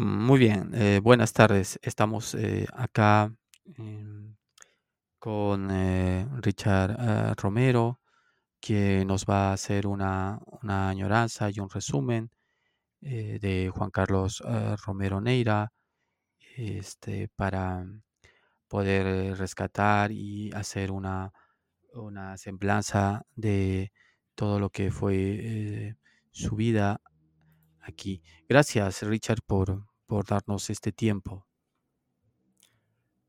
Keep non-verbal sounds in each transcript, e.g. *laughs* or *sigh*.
Muy bien, eh, buenas tardes. Estamos eh, acá em, con eh, Richard eh, Romero, que nos va a hacer una, una añoranza y un resumen eh, de Juan Carlos Romero Neira, este, para poder rescatar y hacer una, una semblanza de todo lo que fue su vida aquí. Gracias, Richard, por, por darnos este tiempo.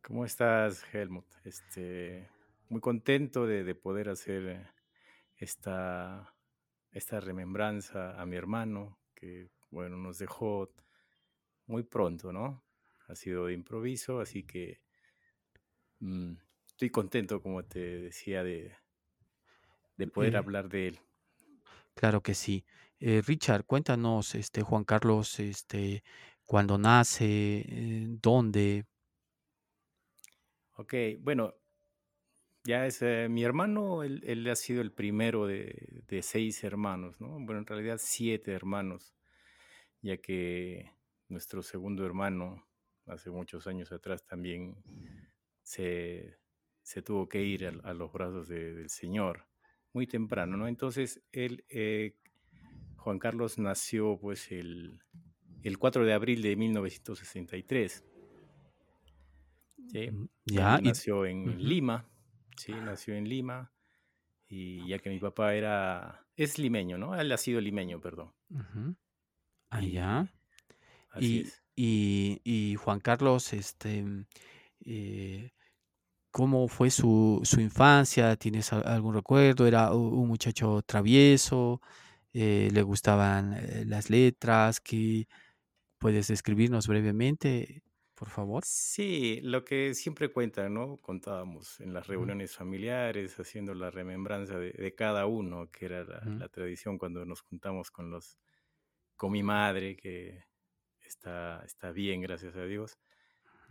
¿Cómo estás, Helmut? Este, muy contento de, de poder hacer esta, esta remembranza a mi hermano, que bueno, nos dejó muy pronto, ¿no? Ha sido de improviso, así que mm, estoy contento, como te decía, de, de poder Eh, hablar de él. claro que sí. Eh, Richard, cuéntanos, este, Juan Carlos, este, cuándo nace, eh, dónde. Ok, bueno, ya es eh, mi hermano, él, ha sido el primero de, de seis hermanos, ¿no? Bueno, en realidad siete hermanos, ya que nuestro segundo hermano, hace muchos años atrás, también se, se tuvo que ir a, los brazos de- del Señor muy temprano, ¿no? Entonces, él, eh, Juan Carlos nació pues el, el 4 de abril de 1963, ¿sí? Mm, Ya, y, nació en Lima, ¿sí? Nació en Lima, y ya que mi papá era, es limeño, ¿no? Él ha sido limeño, perdón. ujú, ah, Y ya. así Y, es. y, y Juan Carlos, este, mm, eh, ¿cómo fue su, su infancia? ¿Tienes algún recuerdo? ¿Era un muchacho travieso? Eh, ¿le gustaban eh, las letras? ¿Qué puedes describirnos brevemente, por favor? Sí, lo que siempre cuentan, ¿no? Contábamos en las reuniones familiares, haciendo la remembranza de, de cada uno, que era la, tradición cuando nos juntamos con los, con mi madre, que está, está bien, gracias a Dios.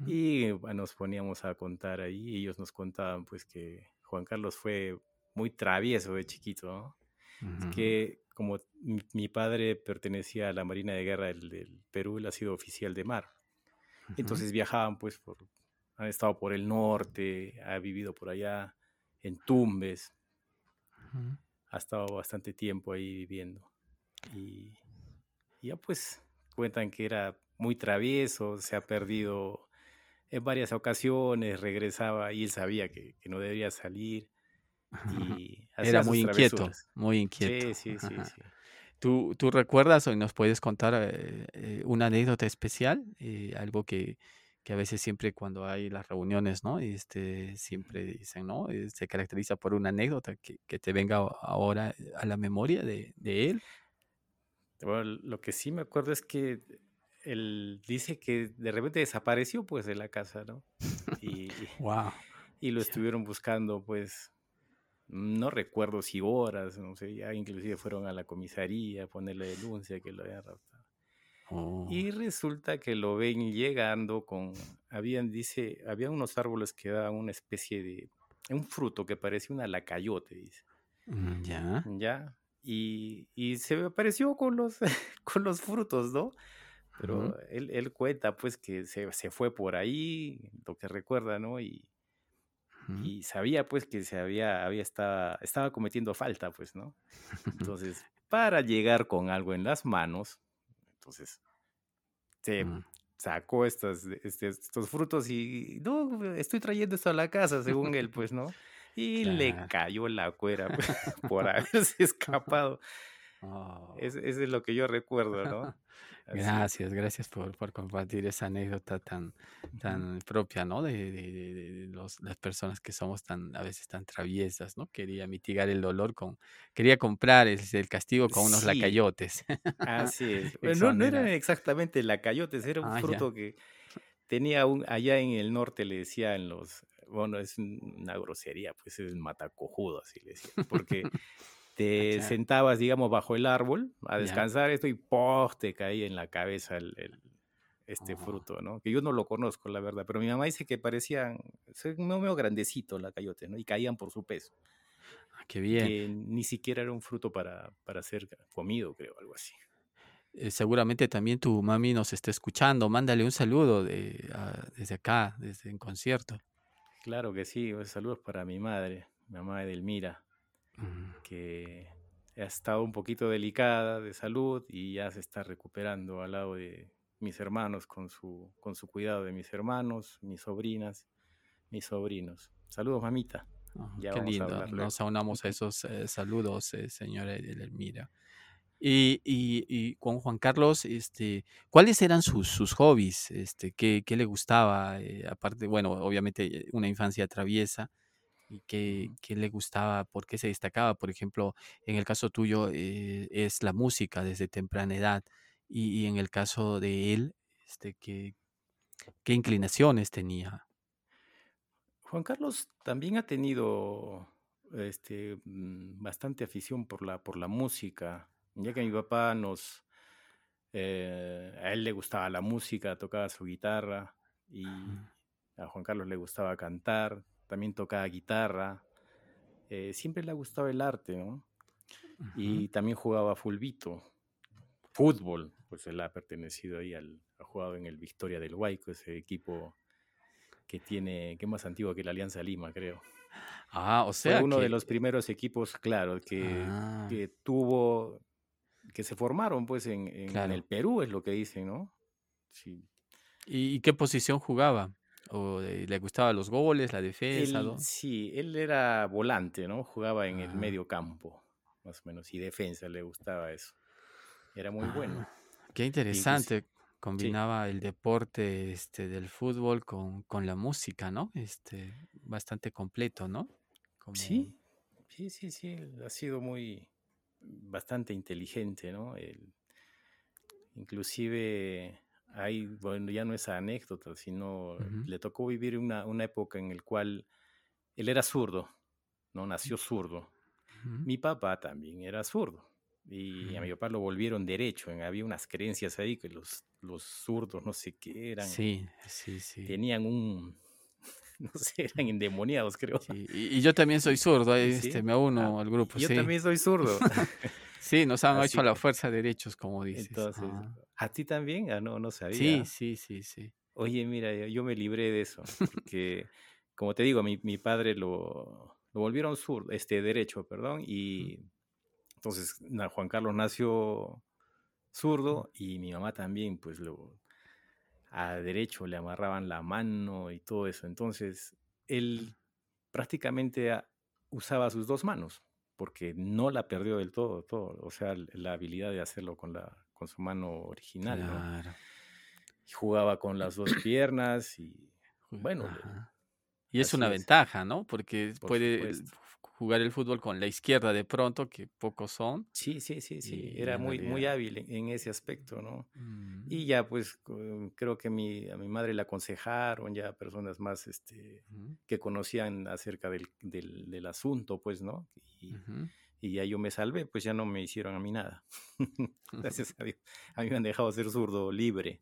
Y bueno, nos poníamos a contar ahí, y ellos nos contaban pues que Juan Carlos fue muy travieso de chiquito, ¿no? Que como mi, mi padre pertenecía a la Marina de Guerra del, del Perú, él ha sido oficial de mar. Entonces viajaban pues por, han estado por el norte, ha vivido por allá en Tumbes, ha estado bastante tiempo ahí viviendo. Y, y ya pues cuentan que era muy travieso, se ha perdido en varias ocasiones, regresaba y él sabía que, que no debía salir y Era muy inquieto, muy inquieto. Sí, sí, sí, sí. ¿Tú, tú recuerdas o nos puedes contar eh, eh, una anécdota especial? Eh, algo que, que a veces siempre cuando hay las reuniones, ¿no? Este, siempre dicen, ¿no? Se caracteriza por una anécdota que, que te venga ahora a la memoria de, de él. Bueno, lo que sí me acuerdo es que él dice que de repente desapareció pues de la casa, ¿no? Y, Wow. *laughs* y lo estuvieron buscando pues, no recuerdo si horas, no sé, ya inclusive fueron a la comisaría a ponerle denuncia que lo habían raptado. Oh, Y resulta que lo ven llegando con, habían, dice, había unos árboles que daban una especie de, un fruto que parecía una lacayote, dice, mm, ya. ¿ya? Y, y se apareció con los, *laughs* con los frutos, ¿no? Pero él, él cuenta pues que se, se fue por ahí, lo que recuerda, ¿no? Y, ujú. y sabía pues que se había, había estaba, estaba cometiendo falta, pues, ¿no? *laughs* Entonces, para llegar con algo en las manos, entonces se Mm, sacó estas, este, estos frutos y no, estoy trayendo esto a la casa, según él, pues, ¿no? Y le Claro. cayó la cuera pues, *laughs* por *laughs* haberse escapado. Oh. Es, eso es lo que yo recuerdo, ¿no? Gracias, gracias por, por compartir esa anécdota tan, tan propia, ¿no? De, de- de- de los- las personas que somos tan, a veces tan traviesas, ¿no? Quería mitigar el dolor con, quería comprar el, el castigo con unos Sí, lacayotes. *laughs* así es. Bueno, no, no eran exactamente lacayotes, era un Ah, ya. fruto que tenía un, allá en el norte le decían los, bueno, es un- una grosería, pues es matacojudo, así le decían, porque *laughs* te claro. sentabas, digamos, bajo el árbol a Ya. descansar esto y ¡pof! te caía en la cabeza el, el- este Oh, fruto, ¿no? Que yo no lo conozco, la verdad, pero mi mamá dice que parecían, son medio grandecitos la cayote, ¿no? Y caían por su peso, ah, qué bien. que ni siquiera era un fruto para, para ser comido, creo, algo así. eh, seguramente también tu mami nos está escuchando. Mándale un saludo de, desde acá, desde el concierto. Claro que sí, saludos para mi madre, mi mamá Edelmira, que ha estado un poquito delicada de salud y ya se está recuperando al lado de mis hermanos con su, con su cuidado de mis hermanos, mis sobrinas, mis sobrinos. Saludos, mamita. Ah, qué lindo. Nos aunamos a esos eh, saludos, eh, señora Edelmira. Y, y, con Juan Carlos, este, ¿cuáles eran sus, sus hobbies? Este, ¿qué, qué le gustaba? Eh, aparte, bueno, obviamente una infancia traviesa. ¿Y qué, qué, le gustaba? ¿Por qué se destacaba? Por ejemplo, en el caso tuyo es la música desde temprana edad. Y, y, en el caso de él, este, ¿qué, qué inclinaciones tenía? Juan Carlos también ha tenido este, mm, bastante afición por la, por la música, ya que mi papá nos, eh, a él le gustaba la música, tocaba su guitarra y a Juan Carlos le gustaba cantar, también tocaba guitarra, eh, siempre le ha gustado el arte, ¿no? Y también jugaba fulbito, fútbol, pues él ha pertenecido ahí al, ha jugado en el Victoria del Huayco, ese equipo que tiene, que es más antiguo que la Alianza Lima, creo. Ah, o sea. Fue uno de los primeros equipos, claro, que, ah. que, tuvo, que se formaron pues en, en, el Perú, es lo que dicen, ¿no? Sí. ¿Y, qué posición jugaba? ¿O le gustaban los goles, la defensa? Sí, él era volante, ¿no? Jugaba en el ah. medio campo, más o menos, y defensa, le gustaba eso. Era muy bueno. Ah, qué interesante combinaba el deporte este, del fútbol con, con, la música, ¿no? Este, bastante completo, ¿no? Sí, sí, sí, sí, ha sido muy, bastante inteligente, ¿no? inclusive hay, bueno, ya no es anécdota, sino le tocó vivir una, una, época en la cual él era zurdo, ¿no? Nació zurdo. Mi papá también era zurdo. Y a mi papá lo volvieron derecho. Había unas creencias ahí que los, los zurdos, no sé qué eran. Sí, sí, sí. Tenían un. *laughs* No sé, eran *laughs* endemoniados, creo. Y, yo también soy zurdo, este, me uno ah, al grupo. Yo también soy zurdo. *laughs* sí, nos han hecho a la fuerza derechos, como dices. Entonces, ¿a ti también? Ah, no, no sabía. Sí, sí, sí, sí. Oye, mira, yo me libré de eso. Porque, como te digo, mi, mi padre lo, lo volvieron zurdo, este, derecho, perdón, y entonces, Juan Carlos nació zurdo y mi mamá también, pues lo a derecho le amarraban la mano y todo eso. Entonces, él prácticamente usaba sus dos manos porque no la perdió del todo, todo, o sea, la habilidad de hacerlo con la con su mano original, claro. Y jugaba con las dos *clears throat* piernas y bueno, y es una ventaja, ¿no? Porque puede jugar el fútbol con la izquierda de pronto, que pocos son. Sí, sí, sí, sí. Era muy, muy hábil en, ese aspecto, ¿no? Y ya, pues, creo que mi, a mi madre le aconsejaron ya personas más este, que conocían acerca del, del, asunto, pues, ¿no? Y, y, ya yo me salvé, pues ya no me hicieron a mí nada. *laughs* Gracias a Dios. A mí me han dejado ser zurdo libre.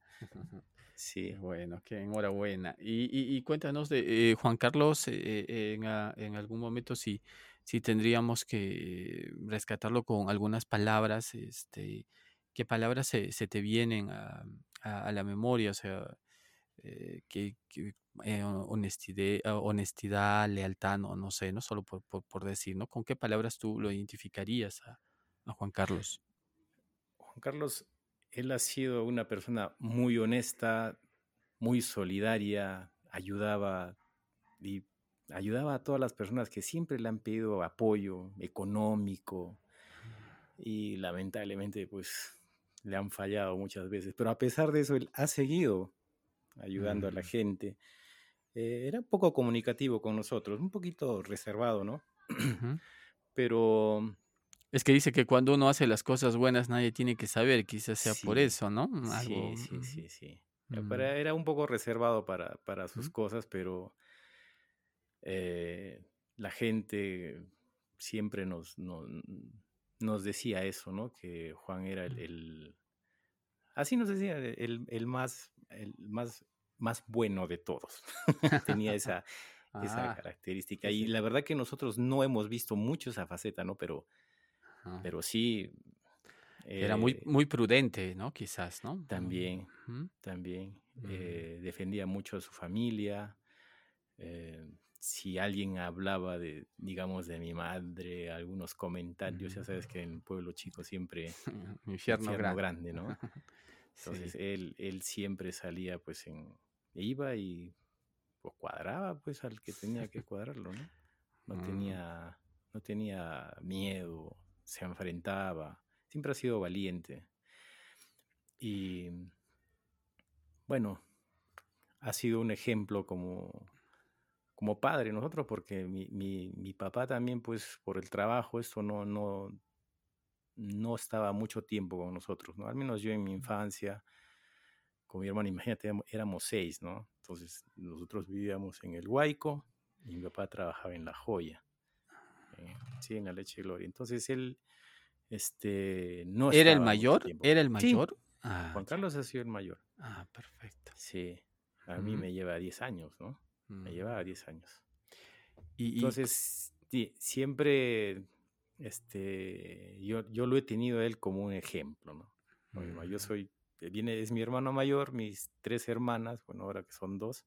Sí. Bueno, qué enhorabuena. Y, y, cuéntanos de eh, Juan Carlos, eh, eh, en, en, algún momento si, si tendríamos que rescatarlo con algunas palabras, este, ¿qué palabras se, se te vienen a, a, la memoria? O sea, que, honestidad, honestidad, lealtad, no, no sé, no solo por, por, por, decir, ¿no? ¿Con qué palabras tú lo identificarías a, a Juan Carlos? Juan Carlos él ha sido una persona muy honesta, muy solidaria, ayudaba y ayudaba a todas las personas que siempre le han pedido apoyo económico y lamentablemente pues le han fallado muchas veces, pero a pesar de eso él ha seguido ayudando a la gente. Eh, era un poco comunicativo con nosotros, un poquito reservado, ¿no? *clears throat* Pero es que dice que cuando uno hace las cosas buenas nadie tiene que saber, quizás sea por eso, ¿no? Sí, sí, sí, sí. Mm. Era un poco reservado para, para sus cosas, pero eh, la gente siempre nos, nos, decía eso, ¿no? Que Juan era el, así nos decía, el, el, más, el más, más bueno de todos. *laughs* Tenía *laughs* esa, esa ah, característica. Y la verdad que nosotros no hemos visto mucho esa faceta, ¿no? Pero pero sí, Era muy, eh, muy prudente, ¿no? Quizás, ¿no? también, Ujú, también. mm, eh, defendía mucho a su familia. eh, si alguien hablaba de, digamos, de mi madre, algunos comentarios, ya mm. sabes que en el pueblo chico siempre *laughs* Infierno infierno grande. grande, ¿no? Entonces Sí. él, él siempre salía, pues, en, iba y pues, cuadraba, pues, al que *laughs* tenía que cuadrarlo, ¿no? No Mm, tenía, no tenía miedo, se enfrentaba, siempre ha sido valiente. Y bueno, ha sido un ejemplo como, como padre nosotros, porque mi, mi, mi papá también, pues, por el trabajo, esto no, no, no estaba mucho tiempo con nosotros, ¿no? Al menos yo en mi infancia, con mi hermano, imagínate, éramos- seis, ¿no? Entonces nosotros vivíamos en el Huayco y mi papá trabajaba en La Joya, eh, sí, en la Leche Gloria. Entonces él, este, no ¿Era el mayor? ¿Era el Sí, mayor? Ah, Juan ya. Carlos ha sido el mayor. Ah, perfecto. Sí, a mí me lleva 10 años, ¿no? Me mm. llevaba 10 años. Y, y Entonces, sí, siempre, este, yo, yo lo he tenido a él como un ejemplo, ¿no? Yo mm, soy, eh, viene, es mi hermano mayor, mis tres hermanas, bueno, ahora que son dos,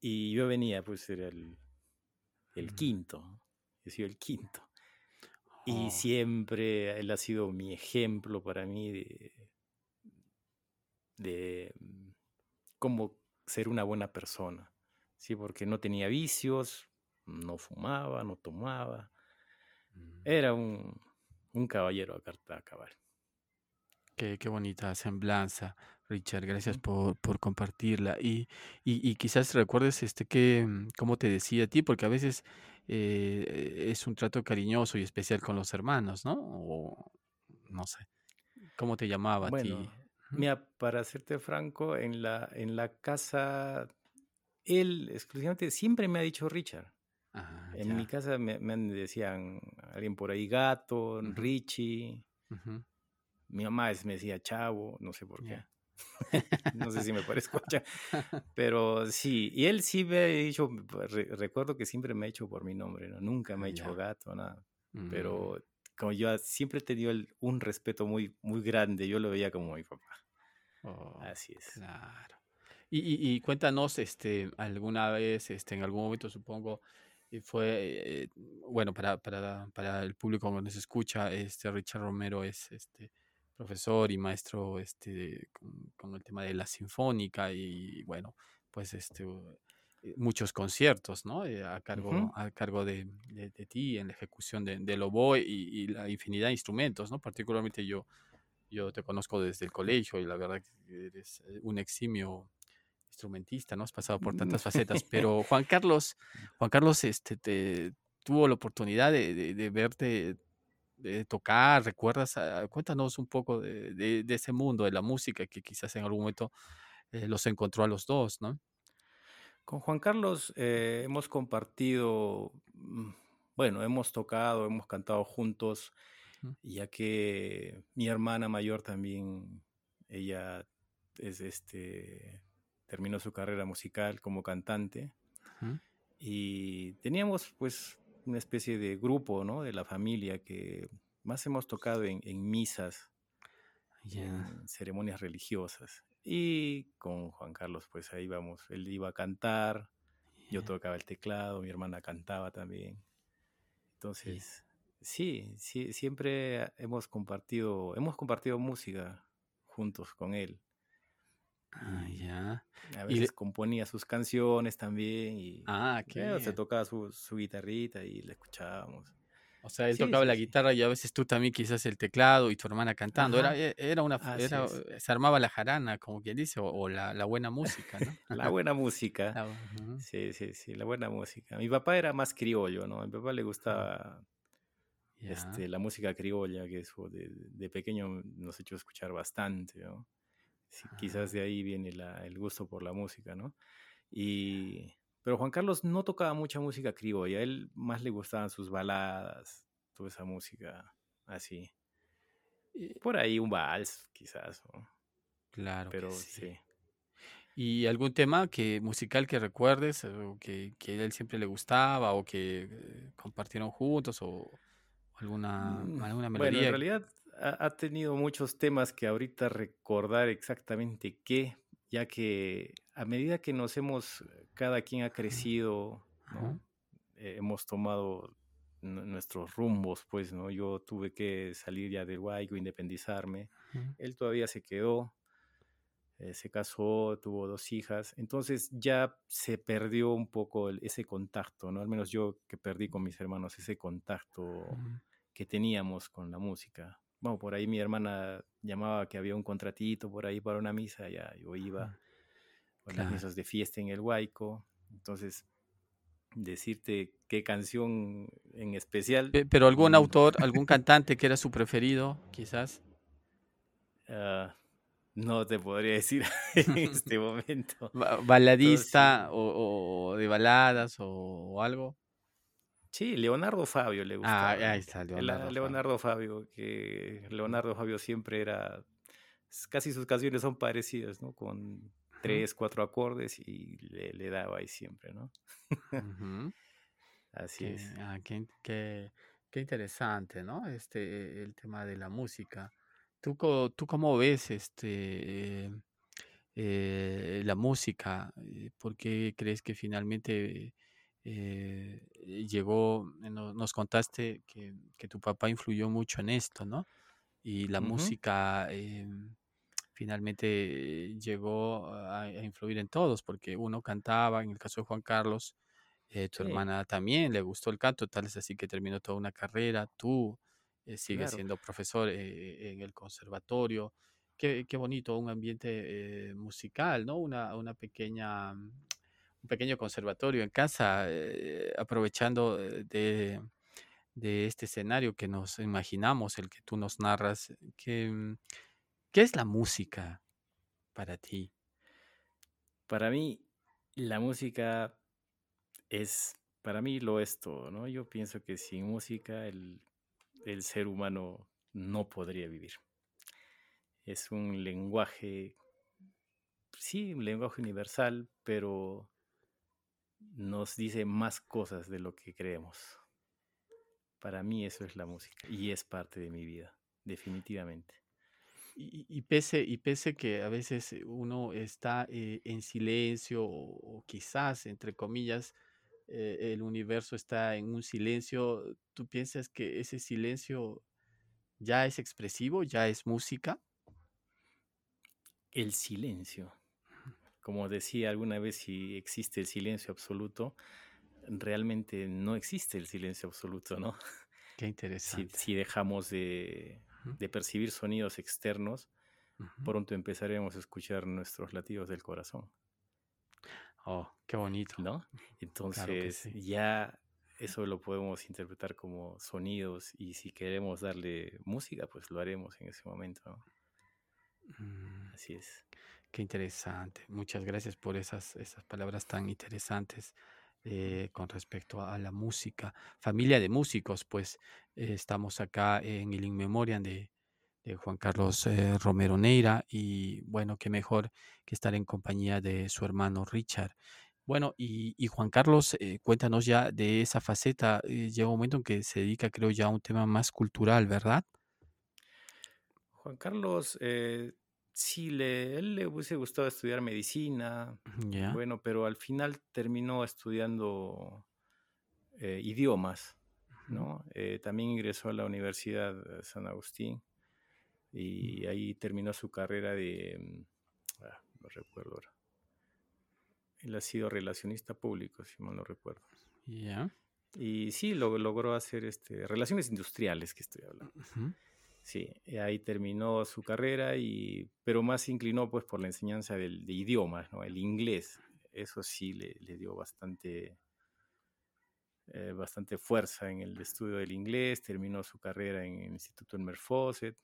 y yo venía, pues era el, el mm. quinto, ¿no? he sido el quinto. Y Oh, siempre él ha sido mi ejemplo para mí de, de mm, cómo ser una buena persona, ¿sí? Porque no tenía vicios, no fumaba, no tomaba. Era un, un caballero a carta a cabal. Qué, qué bonita semblanza, Richard. Gracias por, por compartirla. Y, y, y quizás recuerdes este que, cómo te decía a ti, porque a veces eh, es un trato cariñoso y especial con los hermanos, ¿no? O no sé, ¿cómo te llamaba a ti? Bueno, mira, para serte franco, en la, en la casa, él exclusivamente siempre me ha dicho Richard. Ah, En mi casa me, decían alguien por ahí gato, Richie. ujú, Mi mamá es- me decía chavo, no sé por qué. *laughs* No sé si me parezco a chavo. *laughs* Pero sí, y él sí me ha dicho, re- recuerdo que siempre me ha hecho por mi nombre, ¿no? Nunca me ha ya. gato, nada. Mm, Pero como yo siempre he tenido el- un respeto muy, muy grande, yo lo veía como mi papá. oh, Así es. claro. Y, y, y cuéntanos, este, alguna vez, este, en algún momento supongo, y fue, eh, bueno, para, para, para el público que nos escucha, este Richard Romero es este profesor y maestro este, con, con el tema de la sinfónica y bueno, pues este eh, muchos conciertos, ¿no? Eh, a cargo, a cargo de, de- de ti en la ejecución de, del oboe y, y la infinidad de instrumentos, ¿no? Particularmente yo, yo te conozco desde el colegio y la verdad que eres un eximio instrumentista, ¿no? Has pasado por tantas *laughs* facetas, pero Juan Carlos, Juan Carlos, este, te tuvo la oportunidad de, de- de verte de tocar, ¿recuerdas? Ah, cuéntanos un poco de, ese mundo de la música que quizás en algún momento eh, los encontró a los dos, ¿no? Con Juan Carlos eh, hemos compartido, mm, bueno, hemos tocado, hemos cantado juntos, ya que mi hermana mayor también, ella es este, terminó su carrera musical como cantante y teníamos pues una especie de grupo, ¿no? De la familia que más hemos tocado en, en misas, en ceremonias religiosas. Y con Juan Carlos, pues ahí vamos, él iba a cantar, yo tocaba el teclado, mi hermana cantaba también. Entonces, sí, sí, siempre hemos compartido, hemos compartido música juntos con él. Ah, ya. a veces componía sus canciones también y ah, qué bueno, se tocaba su, su guitarrita y la escuchábamos. O sea, él Sí, tocaba sí, la sí. guitarra y a veces tú también quizás el teclado y tu hermana cantando. Era, Ajá, e- era una, era, es. eh, se armaba la jarana, como quien dice, o, o la, la buena música, ¿no? *laughs* La buena música. La ujú, Sí, sí, sí, la buena música. Mi papá era más criollo, ¿no? A mi papá le gustaba este, la música criolla, que eso de, de pequeño nos ha hecho escuchar bastante, ¿no? Sí, quizás de ahí viene la- el gusto por la música, ¿no? Y, pero Juan Carlos no tocaba mucha música criolla, a él más le gustaban sus baladas, toda esa música así. y- Por ahí un vals, quizás, ¿no? claro que Pero sí. sí. ¿Y algún tema que musical que recuerdes o que, que a él siempre le gustaba o que eh, compartieron juntos o alguna, Mm, alguna Bueno, en melodía? realidad ha, tenido muchos temas que ahorita recordar exactamente qué, ya que a medida que nos hemos, cada quien ha crecido, eh, hemos tomado nuestros rumbos, pues, ¿no? Yo tuve que salir ya del Guayco, independizarme. Él todavía se quedó, eh, se casó, tuvo dos hijas. Entonces ya se perdió un poco ese contacto, ¿no? Al menos yo que perdí con mis hermanos ese contacto que teníamos con la música. Bueno, por ahí mi hermana llamaba que había un contratito por ahí para una misa, ya yo iba con las misas de fiesta en el Huayco. Entonces, decirte qué canción en especial. Pero algún autor, algún *laughs* cantante que era su preferido, quizás. Ah, no te podría decir *laughs* en *laughs* este momento. ¿Baladista o, de baladas o, algo? Sí, Leonardo Fabio le gusta. Ah, ahí está, Leonardo, Leonardo Fabio. que Leonardo Fabio siempre era, casi sus canciones son parecidas, ¿no? Con tres, cuatro acordes y le, daba ahí siempre, ¿no? *laughs* Así es. Ah, qué, qué, interesante, ¿no? Este, el tema de la música. ¿Tú, tú cómo ves este, eh, la música? Eh, ¿Por qué crees que finalmente eh, llegó, nos contaste que, que, tu papá influyó mucho en esto, ¿no? Y la música finalmente llegó a, influir en todos, porque uno cantaba, en el caso de Juan Carlos, eh, tu hermana también le gustó el canto, tal es así que terminó toda una carrera, tú eh, sigues siendo profesor eh, en el conservatorio. Qué, qué bonito, un ambiente musical, ¿no? Una, una pequeña, un pequeño conservatorio en casa, aprovechando de, de este escenario que nos imaginamos, el que tú nos narras, que mm, ¿Qué es la música para ti? Para mí, la música es, para mí lo es todo, ¿no? Yo pienso que sin música el, el ser humano no podría vivir. Es un lenguaje, sí, un lenguaje universal, pero nos dice más cosas de lo que creemos. Para mí eso es la música y es parte de mi vida, definitivamente. Y, pese, y pese que a veces uno está eh, en silencio o, quizás, entre comillas, eh, el universo está en un silencio, ¿tú piensas que ese silencio ya es expresivo, ya es música? El silencio. Como decía alguna vez, si existe el silencio absoluto, realmente no existe el silencio absoluto, ¿no? Qué *laughs* interesante. si dejamos de, de percibir sonidos externos, pronto empezaremos a escuchar nuestros latidos del corazón. Oh, qué bonito. ¿No? Entonces ya eso lo podemos interpretar como sonidos y si queremos darle música, pues lo haremos en ese momento. Mm. Así es. Qué interesante. Muchas gracias por esas, esas palabras tan interesantes. Eh, con respecto a la música. Familia de músicos, pues eh, estamos acá en el In Memoriam de, Juan Carlos eh, Romero Neira y bueno, qué mejor que estar en compañía de su hermano Richard. Bueno, y, Juan Carlos, cuéntanos ya de esa faceta. llega un momento en que se dedica, creo, ya a un tema más cultural, ¿verdad? Juan Carlos Sí, le, él le hubiese gustado estudiar medicina, bueno, pero al final terminó estudiando eh, idiomas, ¿no? Eh, también ingresó a la Universidad de San Agustín y ahí terminó su carrera de, mm, ah, no recuerdo ahora. Él ha sido relacionista público, si mal no recuerdo. Y sí, lo, logró hacer este, relaciones industriales que estoy hablando. Sí, eh, ahí terminó su carrera, y, pero más se inclinó pues por la enseñanza del, de idiomas, ¿no? el inglés. Eso sí le, le dio bastante, eh, bastante fuerza en el estudio del inglés, terminó su carrera en el Instituto Elmer Fawcett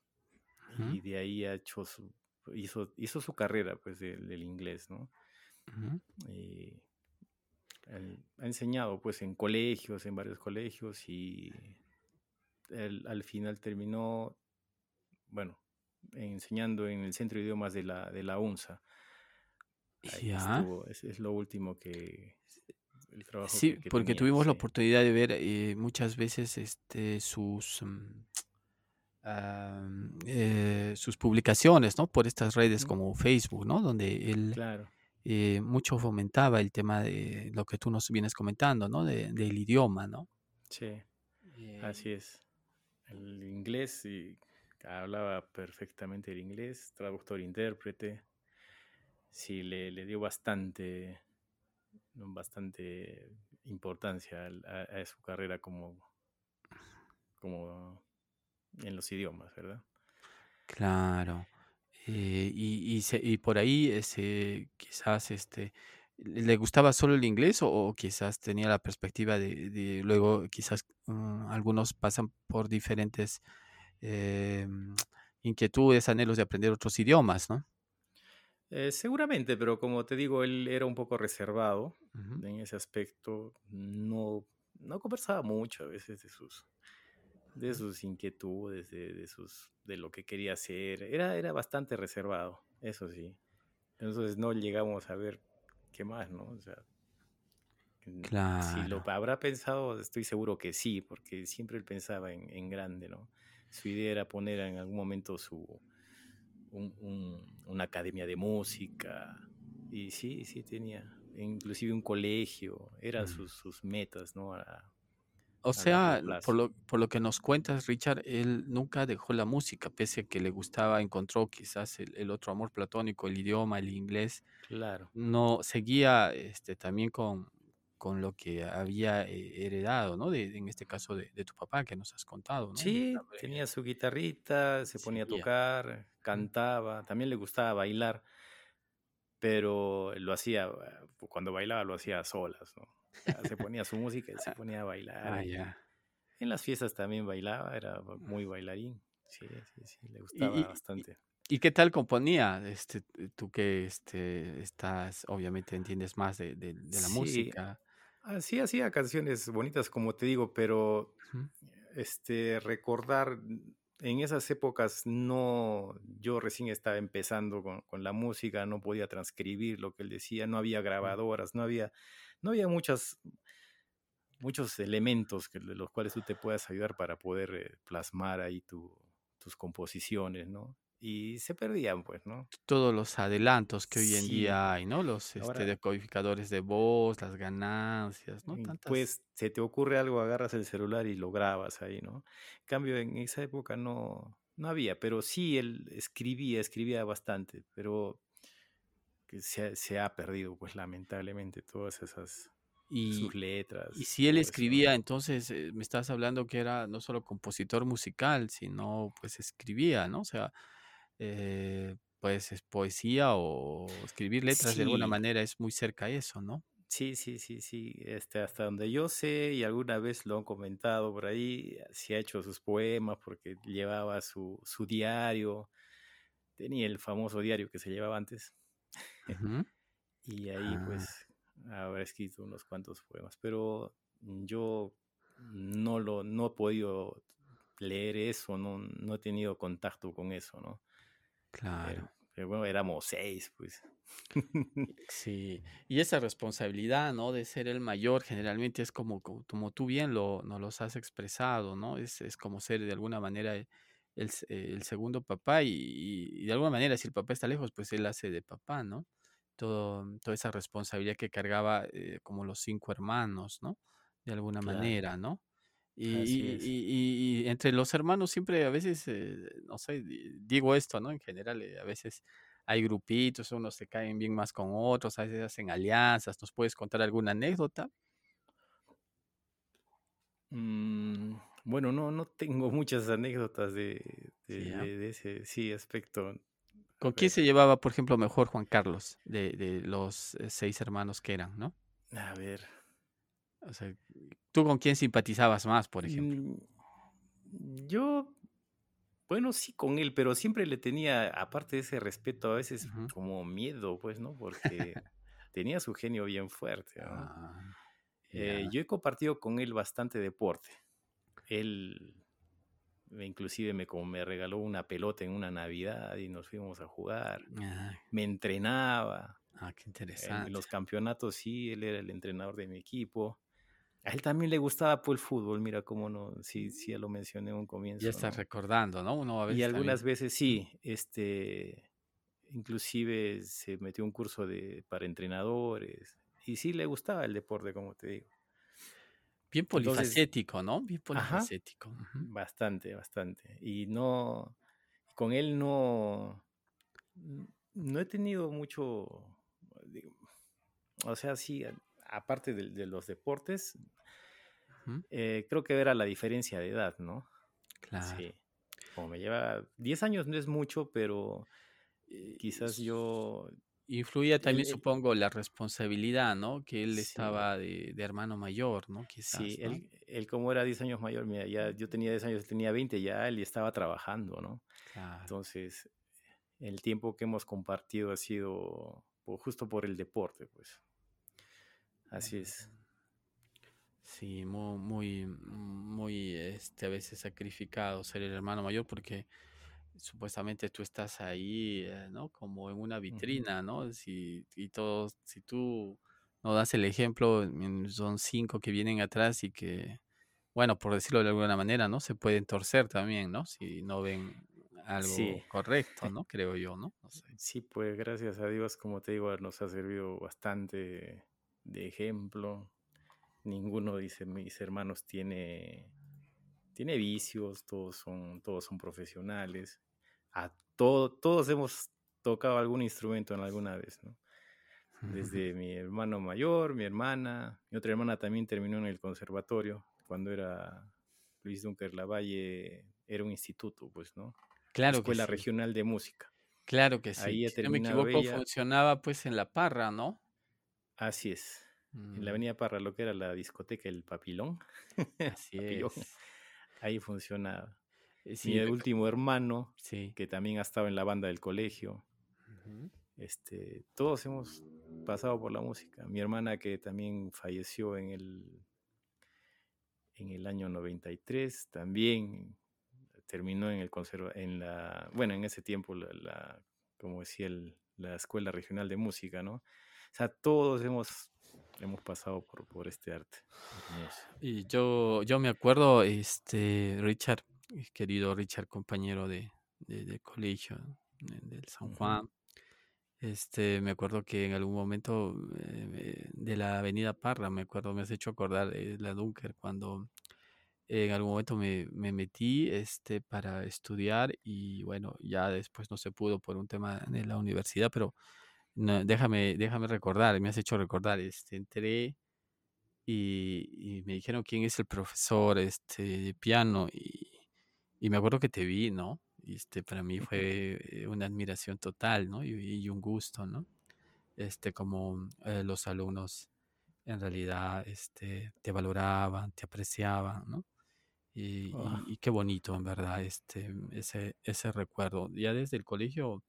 y de ahí ha hecho su, hizo, hizo su carrera pues del, inglés, ¿no? y, ha enseñado pues en colegios, en varios colegios y al final terminó bueno, enseñando en el Centro de Idiomas de la, de la UNSA. es, lo último que... El trabajo sí, porque tuvimos la oportunidad de ver eh, muchas veces este, sus... Mm, eh, sus publicaciones, ¿no? Por estas redes como Facebook, ¿no? Donde él Claro. eh, mucho fomentaba el tema de lo que tú nos vienes comentando, ¿no? De, del idioma, ¿no? Sí, Eh, así es. El inglés, y hablaba perfectamente el inglés, traductor, intérprete. Sí, le, le dio bastante, bastante importancia a, su carrera como, como en los idiomas, ¿verdad? Claro. Eh, y, y, por ahí ese, quizás este, le gustaba solo el inglés o, quizás tenía la perspectiva de, de luego quizás mm, algunos pasan por diferentes eh, inquietudes, anhelos de aprender otros idiomas, ¿no? Eh, seguramente, pero como te digo, él era un poco reservado en ese aspecto. No, no conversaba mucho a veces de sus, de sus inquietudes, de, de sus, de lo que quería hacer. Era, era bastante reservado, eso sí. Entonces no llegamos a ver qué más, ¿no? O sea, mm, si lo Claro. habrá pensado, estoy seguro que sí, porque siempre él pensaba en, en grande, ¿no? Su idea era poner en algún momento su, un- un- una academia de música, y sí, sí tenía, inclusive un colegio, eran Mm. sus, sus metas, ¿no? A, O a sea, por lo, por lo que nos cuentas, Richard, él nunca dejó la música, pese a que le gustaba, encontró quizás el, el otro amor platónico, el idioma, el inglés. Claro. No seguía este, también con, con lo que había eh, heredado, ¿no? De, en este caso de, de tu papá que nos has contado, ¿no? Sí, tenía su guitarrita, se ponía a tocar, cantaba, también le gustaba bailar, pero lo hacía, eh, cuando bailaba lo hacía a solas, ¿no? O sea, se ponía su música y se *laughs* ponía a bailar Ah, en las fiestas también bailaba, era muy bailarín. Sí, sí, sí, le ¿Y, gustaba y, bastante. y qué tal componía? Este, tú que este, estás, obviamente entiendes más de, de- de la Sí, música. Así hacía canciones bonitas, como te digo, pero este, recordar en esas épocas no, yo recién estaba empezando con, con la música, no podía transcribir lo que él decía, no había grabadoras, no había, no había muchas, muchos elementos que, de los cuales tú te puedas ayudar para poder eh, plasmar ahí tu, tus composiciones, ¿no? Y se perdían, pues, ¿no? Todos los adelantos que hoy en Sí, día hay, ¿no? Los este, decodificadores de voz, las ganancias, ¿no? Y, Tantas. pues se te ocurre algo, agarras el celular y lo grabas ahí, ¿no? En cambio, en esa época no, no había, pero sí él escribía, escribía bastante, pero se, ha- se ha perdido, pues lamentablemente, todas esas, sus Y, y letras, si él escribía, entonces eh, me estás hablando que era no solo compositor musical, sino pues escribía, ¿no? O sea, eh, pues es poesía o escribir letras de alguna manera es muy cerca a eso, ¿no? sí, sí, sí, sí, este, hasta donde yo sé, y alguna vez lo han comentado por ahí, sí ha hecho sus poemas porque llevaba su, su diario, tenía el famoso diario que se llevaba antes. *laughs* Y ahí Ah, pues habrá escrito unos cuantos poemas, pero yo no lo no he podido leer eso, no, no he tenido contacto con eso, ¿no? Claro. pero bueno, éramos seis, pues. *laughs* Sí, y esa responsabilidad, ¿no? De ser el mayor generalmente es como, como, tú bien lo, nos los has expresado, ¿no? Es, es como ser de alguna manera el, el segundo papá y, y- y de alguna manera si el papá está lejos, pues él hace de papá, ¿no? Todo, toda esa responsabilidad que cargaba eh, como los cinco hermanos, ¿no? De alguna Claro, manera, ¿no? Y, y- y- y entre los hermanos siempre a veces, eh, no sé, di- digo esto, ¿no? En general, eh, a veces hay grupitos, unos se caen bien más con otros, a veces hacen alianzas. ¿Nos puedes contar alguna anécdota? Mm, bueno, no, no tengo muchas anécdotas de, de, Sí, de- de ese sí, aspecto. ¿Con quién se llevaba, por ejemplo, mejor Juan Carlos de, de los eh, seis hermanos que eran, ¿no? a ver. O sea, ¿tú con quién simpatizabas más, por ejemplo? mm, Yo Bueno, sí, con él, pero siempre le tenía, aparte de ese respeto, a veces como miedo, pues, ¿no? Porque *laughs* tenía su genio bien fuerte, ¿no? Ah, Eh, yo he compartido con él bastante deporte. Él inclusive me, como me regaló una pelota en una Navidad y nos fuimos a jugar. Ah, Me entrenaba. ah, qué En interesante. los campeonatos sí, él era el entrenador de mi equipo. A él también le gustaba pues, el fútbol, mira cómo no, sí, sí, ya lo mencioné en un comienzo. Ya estás recordando, ¿no? Uno a veces y algunas veces sí, este, inclusive se metió un curso de, para entrenadores y sí le gustaba el deporte, como te digo. Bien polifacético, ¿no? Bien polifacético. Bastante, bastante. Y no, con él no, no he tenido mucho, o sea, sí, aparte de, los deportes, eh, creo que era la diferencia de edad, ¿no? Claro. Sí. Como me lleva 10 años no es mucho, pero eh, quizás yo Influía también, supongo, la responsabilidad, ¿no? Que él estaba de, hermano mayor, ¿no? Quizás, sí, Él, como era 10 años mayor, mira, ya yo tenía 10 años, tenía 20, ya él estaba trabajando, ¿no? Entonces, el tiempo que hemos compartido ha sido justo por el deporte, pues. Así es. Sí, muy, muy, muy, este, a veces sacrificado ser el hermano mayor porque supuestamente tú estás ahí, eh, ¿no? Como en una vitrina, ¿no? Si, y todos, si tú no das el ejemplo, son cinco que vienen atrás y que, bueno, por decirlo de alguna manera, ¿no? Se pueden torcer también, ¿no? Si no ven algo correcto, ¿no? Creo yo, ¿no? Sí, pues gracias a Dios, como te digo, nos ha servido bastante de ejemplo. Ninguno dice mis hermanos tiene tiene vicios, todos son, todos son profesionales a todos hemos tocado algún instrumento en alguna vez, ¿no? *laughs* Desde mi hermano mayor, mi hermana, mi otra hermana también terminó en el conservatorio cuando era Luis Dunker Lavalle, era un instituto, pues, ¿no? Claro. Escuela Regional de Música. Claro que sí. Ahí si no me equivoco, funcionaba pues en La Parra, ¿no? Así es. En la mm. Avenida Parra, lo que era la discoteca El Papilón. *laughs* Así es. Ahí funcionaba. Eh, mi último hermano, que también ha estado en la banda del colegio. este, todos hemos pasado por la música. Mi hermana que también falleció en el, en el año 93, también terminó en el conserva en la, bueno, en ese tiempo la, como decía la Escuela Regional de Música, ¿no? O sea, todos hemos hemos pasado por, por este arte. Y yo, yo me acuerdo, este, Richard, querido Richard, compañero de, de, colegio del San Juan. Este, me acuerdo que en algún momento eh, de la Avenida Parra, me acuerdo, me has hecho acordar de la Dunker cuando en algún momento me, me, metí este, para estudiar y bueno, ya después no se pudo por un tema de la universidad, pero déjame, déjame recordar, me has hecho recordar, este, entré y, y, me dijeron quién es el profesor este, de piano y, y me acuerdo que te vi, ¿no? Y este, para mí fue eh, una admiración total, ¿no? Y, un gusto, ¿no? Este, como eh, los alumnos en realidad este, te valoraban, te apreciaban, ¿no? Y, ah. qué bonito, en verdad, este, ese, ese recuerdo. Ya desde el colegio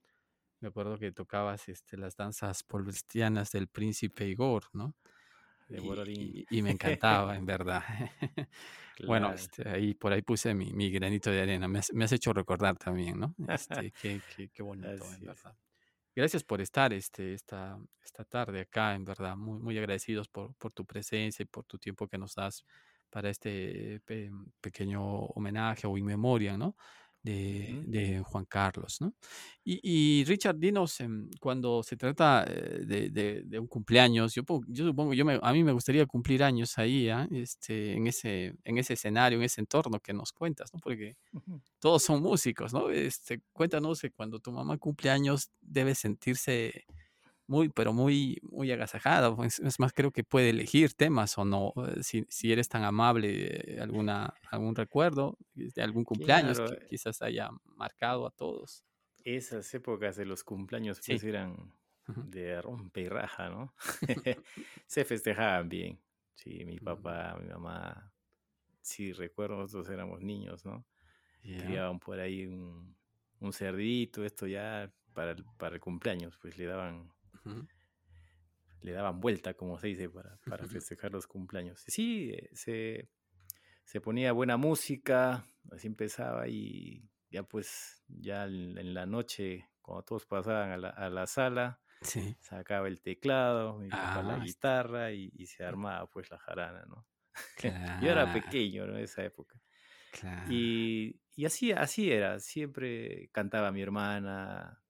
me acuerdo que tocabas este, las danzas polvestianas del príncipe Igor, ¿no? y, me *laughs* encantaba, en verdad. *laughs* Bueno, este, ahí por ahí puse mi, mi granito de arena. Me has, hecho recordar también, ¿no? Este, *laughs* qué, qué, qué, bonito, en verdad. Gracias por estar este, esta, esta tarde acá, en verdad. Muy, muy agradecidos por, por tu presencia y por tu tiempo que nos das para este pequeño homenaje o inmemoria, ¿no? De, Juan Carlos. ¿no? Y, Richard, dinos, em, cuando se trata eh, de, un cumpleaños, yo, yo supongo, yo a mí me gustaría cumplir años ahí, ¿ah? este, en, ese, en ese escenario, en ese entorno que nos cuentas, ¿no? porque todos son músicos. ¿no? Este, cuéntanos que cuando tu mamá cumple años debe sentirse muy, pero muy, muy agasajada. Pues, es más, creo que puede elegir temas o no. Eh, si, si eres tan amable, alguna, algún recuerdo de algún cumpleaños que eh. quizás haya marcado a todos. Esas épocas de los cumpleaños pues eran de rompe y raja, ¿no? *laughs* *laughs* Se festejaban bien. Sí, mi papá, mi mamá, sí recuerdo, nosotros éramos niños, ¿no? Criaban por ahí un, un, cerdito, esto ya para el, para el cumpleaños, pues le daban le daban vuelta, como se dice, para, para festejar los cumpleaños. Sí, eh, se, se ponía buena música, así empezaba y ya pues, ya en la noche, cuando todos pasaban a la, a la sala, sacaba el teclado, la ah, guitarra y, se armaba pues la jarana, ¿no? *laughs* Yo era pequeño en esa época. claro. Y, y así, así era, siempre cantaba mi hermana,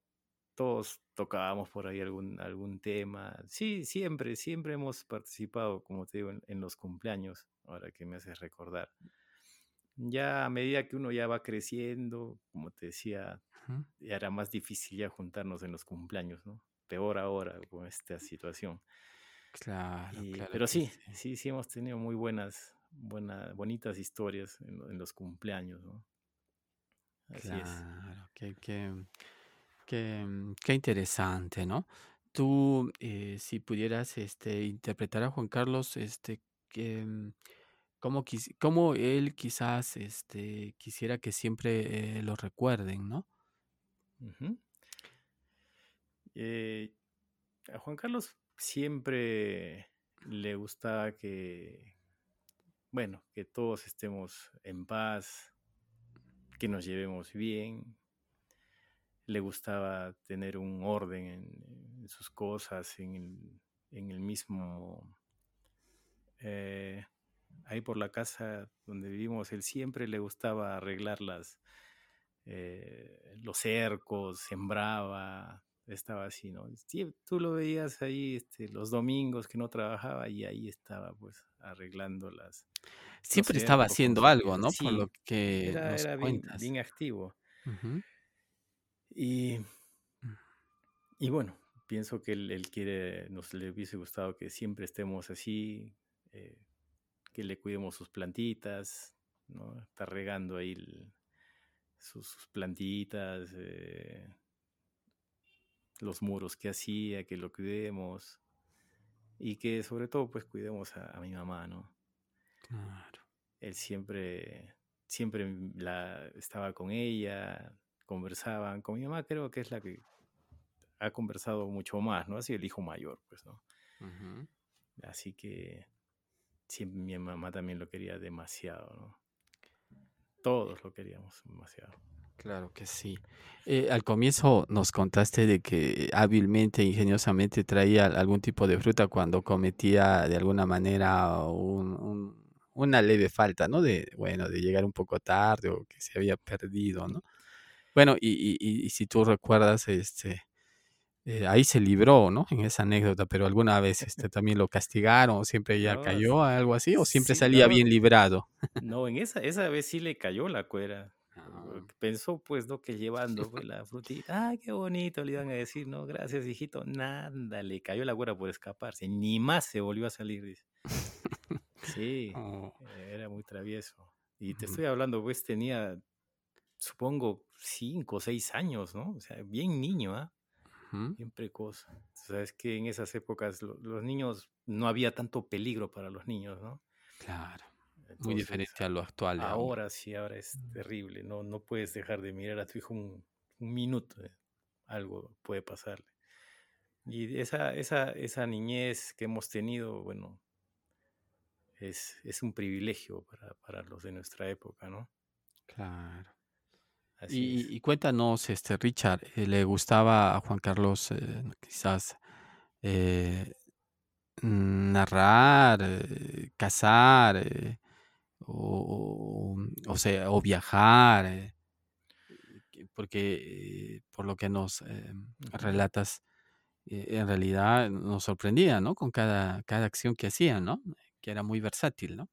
todos tocábamos por ahí algún, algún tema. Sí, siempre, siempre hemos participado, como te digo, en, en los cumpleaños, ahora que me haces recordar. Ya a medida que uno ya va creciendo, como te decía, Ujú. ya era más difícil ya juntarnos en los cumpleaños, ¿no? Peor ahora con esta situación. Claro, Y, claro pero que sí, sí. sí, sí hemos tenido muy buenas, buena, bonitas historias en, en los cumpleaños, ¿no? Así es. Claro, qué, qué, mm, qué interesante, ¿no? Tú, eh, si pudieras este, interpretar a Juan Carlos, este, que, mm, ¿cómo, quis- él quizás este, quisiera que siempre eh, lo recuerden, ¿no? Eh, a Juan Carlos siempre le gustaba que, bueno, que todos estemos en paz, que nos llevemos bien. Le gustaba tener un orden en, en sus cosas, en el, en el mismo, eh, ahí por la casa donde vivimos, él siempre le gustaba arreglar las, eh, los cercos, sembraba, estaba así, ¿no? Sí, tú lo veías ahí este, los domingos que no trabajaba y ahí estaba pues arreglando las, Siempre estaba haciendo algo. ¿no? Por lo Sí, que era, nos era bien, activo. Y, Mm. y bueno, pienso que él, él quiere, nos le hubiese gustado que siempre estemos así, eh, que le cuidemos sus plantitas, ¿no? Está regando ahí el- sus, sus plantitas, eh, los muros que hacía, que lo cuidemos y que sobre todo pues cuidemos a, a mi mamá, ¿no? Claro. Él siempre, siempre la, estaba con ella, conversaban. Con mi mamá creo que es la que ha conversado mucho más, ¿no? Así el hijo mayor, pues, ¿no? Así que sí, mi mamá también lo quería demasiado, ¿no? Todos lo queríamos demasiado. Claro que sí. Eh, al comienzo nos contaste de que hábilmente, ingeniosamente traía algún tipo de fruta cuando cometía de alguna manera un- un- una leve falta, ¿no? De, bueno, de llegar un poco tarde o que se había perdido, ¿no? Bueno, y, y- si tú recuerdas, este, eh, ahí se libró, ¿no? En esa anécdota, pero alguna vez este, *laughs* también lo castigaron o siempre ya No, cayó algo así o siempre sí, salía no, bien librado. no, en esa, esa vez sí le cayó la cuera. Ah, Pensó pues, ¿no? Que llevando *laughs* pues, la frutita, ay, qué bonito, le iban a decir, no, gracias, hijito. Nada, le cayó la cuera por escaparse, ni más se volvió a salir, dice. *laughs* Sí, oh, era muy travieso. Y te estoy hablando, pues tenía, supongo, cinco o seis años, ¿no? O sea, bien niño, ¿ah? Bien precoz. Sabes que en esas épocas lo- los niños, no había tanto peligro para los niños, ¿no? Claro, muy diferente a lo actual ahora. ahora sí, ahora es terrible. No, no puedes dejar de mirar a tu hijo un, un minuto. eh, Algo puede pasarle. Y esa, esa, esa niñez que hemos tenido, bueno, es, es un privilegio para, para los de nuestra época, ¿no? Claro. Y, y cuéntanos, este, Richard, eh, ¿le gustaba a Juan Carlos eh, quizás eh, narrar, eh, cazar, o, o- sea, o viajar? que- porque por lo que nos relatas, en realidad nos sorprendía, ¿no? Con cada, cada acción que hacía, ¿no? Que era muy versátil, ¿no?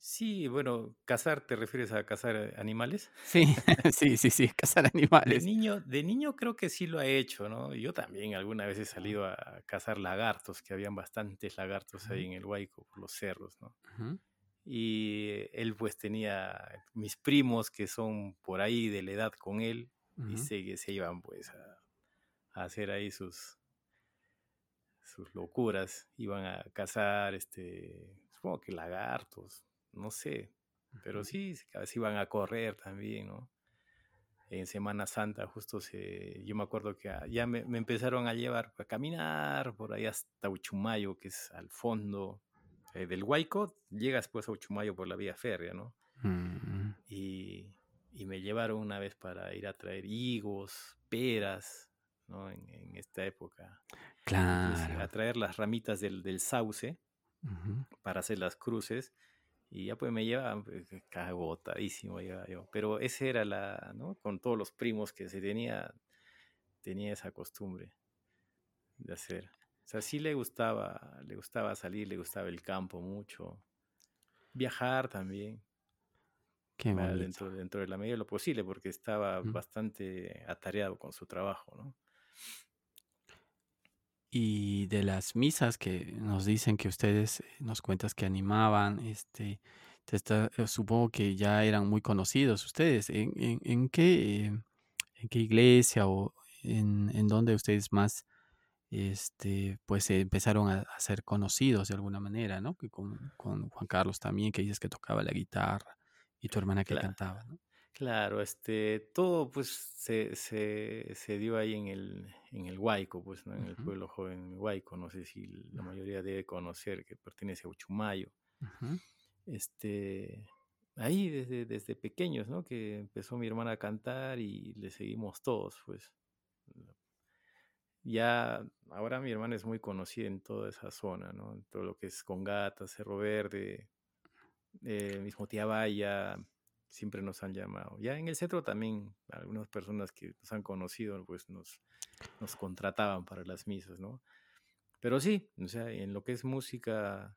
Sí, bueno, cazar, ¿te refieres a cazar eh, animales? Sí, *laughs* sí, sí, sí, cazar De animales. niño, de niño creo que sí lo ha hecho, ¿no? Yo también alguna vez he salido a cazar lagartos, que habían bastantes lagartos ahí en el Huayco, por los cerros, ¿no? Y él pues tenía mis primos que son por ahí de la edad con él y ujú. se, se iban pues a, a hacer ahí sus, sus locuras, iban a cazar, este, supongo que lagartos, no sé, pero sí, a veces iban a correr también, ¿no? En Semana Santa justo se, yo me acuerdo que ah, ya me, me empezaron a llevar a caminar por ahí hasta Uchumayo, que es al fondo eh, del Huayco, llegas pues a Uchumayo por la vía férrea, ¿no? Mm, Y, y me llevaron una vez para ir a traer higos, peras, ¿no? En, en esta época. Entonces, a claro. traer las ramitas del, del sauce para hacer las cruces y ya pues me llevaban pues, cagotadísimo iba yo. Pero ese era la, ¿no? Con todos los primos que se tenía, tenía esa costumbre de hacer. O sea, sí le gustaba, le gustaba salir, le gustaba el campo mucho. Viajar también, Qué dentro, dentro de la medida de lo posible, porque estaba Mm. bastante atareado con su trabajo, ¿no? Y de las misas que nos dicen que ustedes, eh, nos cuentas que animaban, este, te está eh, supongo que ya eran muy conocidos ustedes. ¿En en en qué, em, en qué iglesia o en en dónde ustedes más, este, pues, empezaron a a ser conocidos de alguna manera, no? Que con con Juan Carlos también, que dices que tocaba la guitarra, y tu hermana que cantaba, ¿no? Claro, este, todo, pues, se se se dio ahí en el en el Huayco, pues, ¿no? En el pueblo joven Huayco, no sé si la mayoría debe conocer, que pertenece a Uchumayo. Este, ahí desde desde pequeños, ¿no? Que empezó mi hermana a cantar y le seguimos todos, pues. Ya ahora mi hermana es muy conocida en toda esa zona, ¿no? En todo lo que es Congata, Cerro Verde, eh, mismo Tía Baya, siempre nos han llamado. Ya en el centro también algunas personas que nos han conocido, pues nos, nos contrataban para las misas, ¿no? Pero sí, o sea, en lo que es música,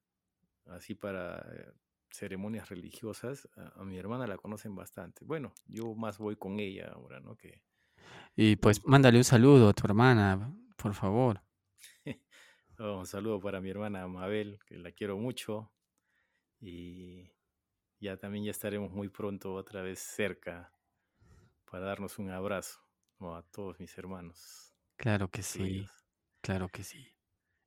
así para ceremonias religiosas, a, a mi hermana la conocen bastante. Bueno, yo más voy con ella ahora, ¿no? Que Y, pues, mándale un saludo a tu hermana, por favor. *laughs* oh, un saludo para mi hermana Mabel, que la quiero mucho. Y ya también ya estaremos muy pronto otra vez cerca para darnos un abrazo ¿no? a todos mis hermanos, Claro que sí, claro que sí.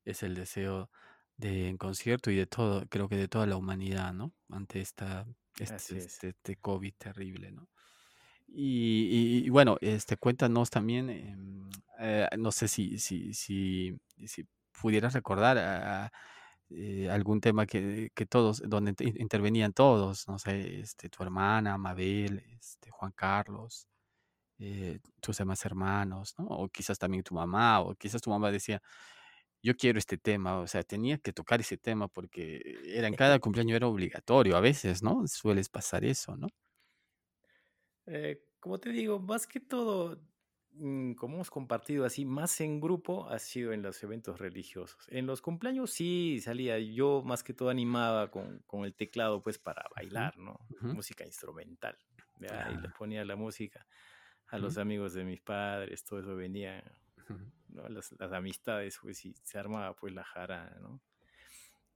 Es el deseo de en concierto y de todo, creo que de toda la humanidad, ¿no? Ante esta este es. este este COVID terrible, ¿no? Y y y bueno, este, cuéntanos también, em, eh, no sé si si si si pudieras recordar, ah, eh, algún tema que que todos donde te intervenían todos, no sé, este, tu hermana, Mabel, este, Juan Carlos, eh, tus demás hermanos, ¿no? O quizás también tu mamá, o quizás tu mamá decía: "Yo quiero este tema", o sea, tenía que tocar ese tema porque era en cada *laughs* cumpleaños era obligatorio a veces, ¿no? Sueles pasar eso, ¿no? Eh, como te digo, más que todo, como hemos compartido así, más en grupo ha sido en los eventos religiosos. En los cumpleaños sí salía, yo más que todo animaba con, con el teclado pues para bailar, ¿no? ujú. Música instrumental. ¿ya? Y le Ah, ponía la música a los amigos de mis padres, todo eso venía. ¿no? Las, las amistades, pues y se armaba pues la jarana, ¿no?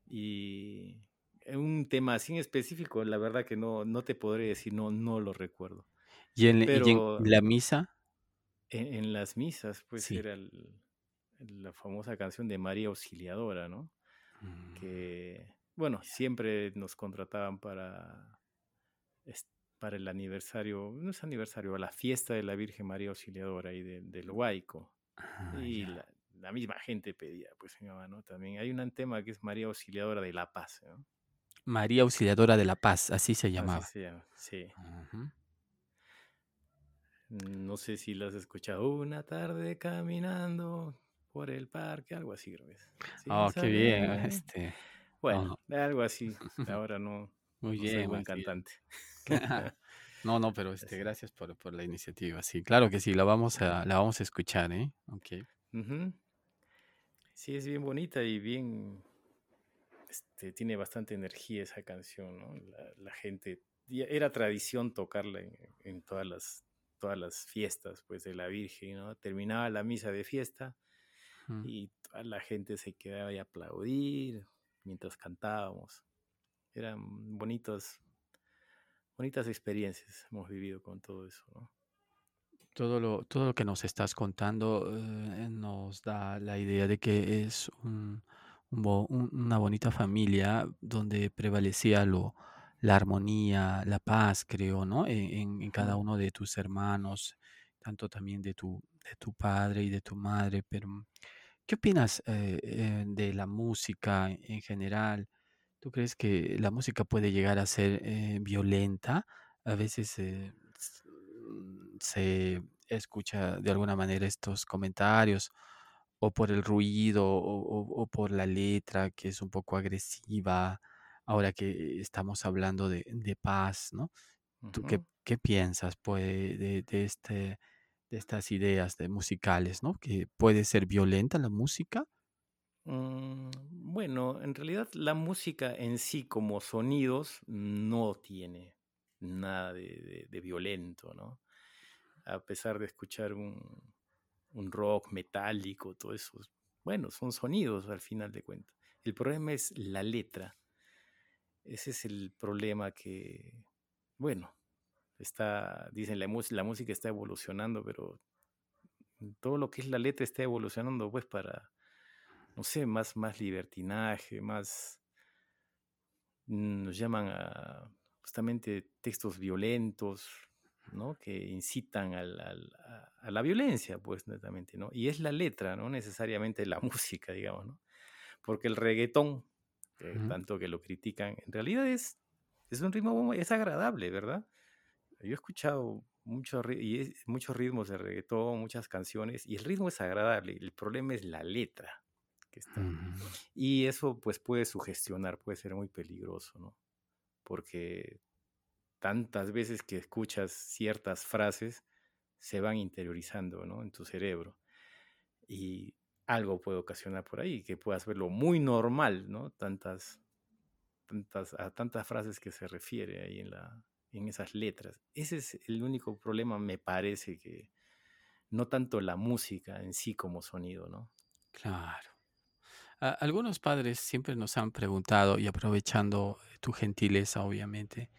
Y un tema así en específico, la verdad que no, no te podré decir, no, no lo recuerdo. ¿Y en y en Pero la misa? En, en las misas, pues Sí. era el- la famosa canción de María Auxiliadora, ¿no? Mm, Que, bueno, siempre nos contrataban para, para el aniversario, no es aniversario, la fiesta de la Virgen María Auxiliadora y de, del Huayco. ah, Y la, la misma gente pedía, pues mi mamá, ¿no? También hay un tema que es María Auxiliadora de la Paz, ¿no? María Auxiliadora de la Paz, así se Así llamaba. se llama, sí. Ujú. No sé si lo has escuchado. Una tarde caminando por el parque, algo así, creo que es. Oh, qué bien, este, Bueno, no, algo así. *laughs* Ahora no, muy no soy bien, buen cantante. *laughs* No, no, pero, este, gracias por por la iniciativa. Sí, claro que sí, la vamos a la vamos a escuchar, ¿eh? Ujú. Sí, es bien bonita y bien, este, tiene bastante energía esa canción, ¿no? La, la gente, era tradición tocarla en, en todas las, todas las fiestas, pues, de la Virgen, ¿no? Terminaba la misa de fiesta Mm. y toda la gente se quedaba ahí a aplaudir mientras cantábamos. Eran bonitos, bonitas experiencias hemos vivido con todo eso, ¿no? Todo lo todo lo que nos estás contando, eh, nos da la idea de que es un un una bonita familia donde prevalecía lo la armonía, la paz, creo, ¿no? En en en cada uno de tus hermanos, tanto también de tu de tu padre y de tu madre, pero, mm, ¿qué opinas, eh eh, de la música en general? ¿Tú crees que la música puede llegar a ser, eh, violenta? A veces, mm, se escucha de alguna manera estos comentarios o por el ruido o, o- o por la letra que es un poco agresiva, ahora que estamos hablando de, de paz, ¿no? ¿Tú qué, qué piensas pues, de, de este, de estas ideas de musicales, ¿no? Que puede ser violenta la música. Mm, bueno, en realidad la música en sí como sonidos no tiene nada de, de- de violento, ¿no? A pesar de escuchar un, un rock metálico, todo eso, bueno, son sonidos al final de cuentas. El problema es la letra. Ese es el problema que, bueno, está, dicen la, la música está evolucionando, pero todo lo que es la letra está evolucionando pues para, no sé, más, más libertinaje, más, mm, nos llaman a justamente textos violentos, ¿no? Que incitan a la violencia, pues netamente, ¿no? Y es la letra, no necesariamente la *laughs* música, digamos, ¿no? Porque el reggaetón, Ujú, tanto que lo critican, en realidad es, es un ritmo, muy- es agradable, ¿verdad? Yo he escuchado y es- muchos ritmos de reggaetón, muchas canciones, y el ritmo es agradable. El problema es la letra que está. ujú. Y eso pues puede sugestionar, puede ser muy peligroso, ¿no? Porque tantas veces que escuchas ciertas frases se van interiorizando, ¿no? En tu cerebro. Y algo puede ocasionar por ahí, que puedas verlo muy normal, ¿no? Tantas, tantas, a tantas frases que se refiere ahí en, la, en esas letras. Ese es el único problema, me parece, que no tanto la música en sí como sonido, ¿no? Claro. A- algunos padres siempre nos han preguntado, y aprovechando tu gentileza, obviamente,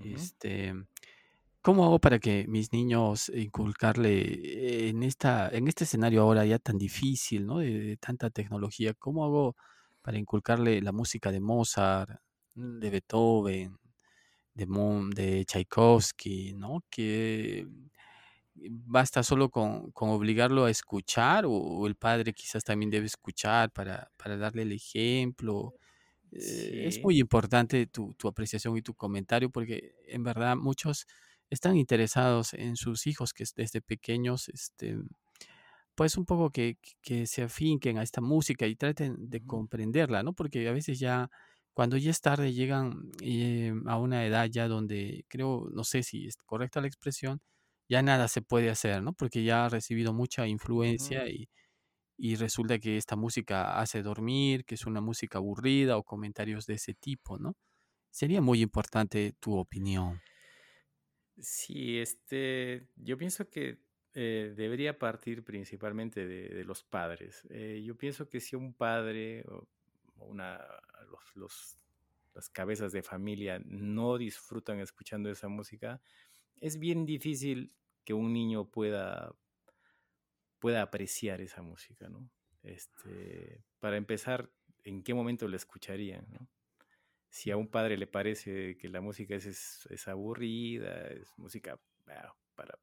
este, ¿cómo hago para que mis niños inculcarle en esta, en este escenario ahora ya tan difícil, ¿no? De, de tanta tecnología, ¿cómo hago para inculcarle la música de Mozart, mm, de Beethoven, de Mon, de Tchaikovsky, ¿no? Que basta solo con, con obligarlo a escuchar o, o el padre quizás también debe escuchar para, para darle el ejemplo. Eh, es muy importante tu, tu apreciación y tu comentario porque en verdad muchos están interesados en sus hijos que es- desde pequeños, este, pues un poco que, que se afinquen a esta música y traten de comprenderla, ¿no? Porque a veces ya, cuando ya es tarde, llegan eh, a una edad ya donde creo, no sé si es correcta la expresión, ya nada se puede hacer, ¿no? Porque ya ha recibido mucha influencia y, y resulta que esta música hace dormir, que es una música aburrida o comentarios de ese tipo, ¿no? Sería muy importante tu opinión. Sí, este, yo pienso que eh, debería partir principalmente de, los padres. Eh, yo pienso que si un padre o o una, los, los- las cabezas de familia no disfrutan escuchando esa música, es bien difícil que un niño pueda, pueda apreciar esa música, ¿no? Este, para empezar, ¿en qué momento la escucharían, ¿no? Si a un padre le parece que la música es, es, es aburrida, es música ah, para,